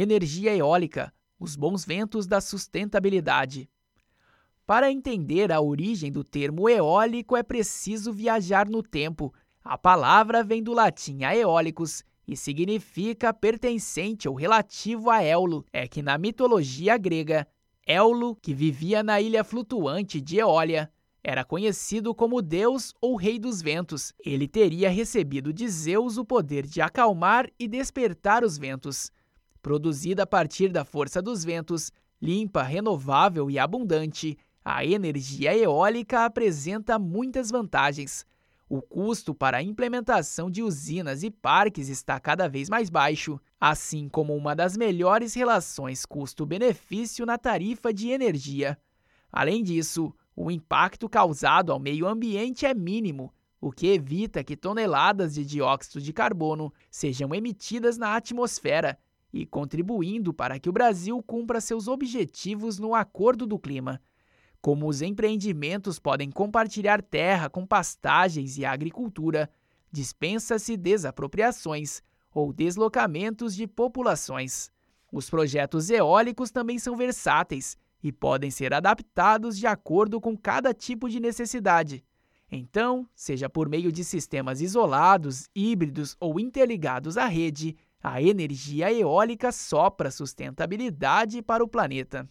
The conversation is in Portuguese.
Energia eólica os bons ventos da sustentabilidade. Para entender a origem do termo eólico é preciso viajar no tempo. A palavra vem do latim aeólicos e significa pertencente ou relativo a Éolo. É que na mitologia grega, Éolo, que vivia na ilha flutuante de Eólia, era conhecido como Deus ou Rei dos Ventos. Ele teria recebido de Zeus o poder de acalmar e despertar os ventos. Produzida a partir da força dos ventos, limpa, renovável e abundante, a energia eólica apresenta muitas vantagens. O custo para a implementação de usinas e parques está cada vez mais baixo, assim como uma das melhores relações custo-benefício na tarifa de energia. Além disso, o impacto causado ao meio ambiente é mínimo, o que evita que toneladas de dióxido de carbono sejam emitidas na atmosfera e contribuindo para que o Brasil cumpra seus objetivos no Acordo do Clima como os empreendimentos podem compartilhar terra com pastagens e agricultura, dispensa-se desapropriações ou deslocamentos de populações. Os projetos eólicos também são versáteis e podem ser adaptados de acordo com cada tipo de necessidade. Então, seja por meio de sistemas isolados, híbridos ou interligados à rede, a energia eólica sopra sustentabilidade para o planeta.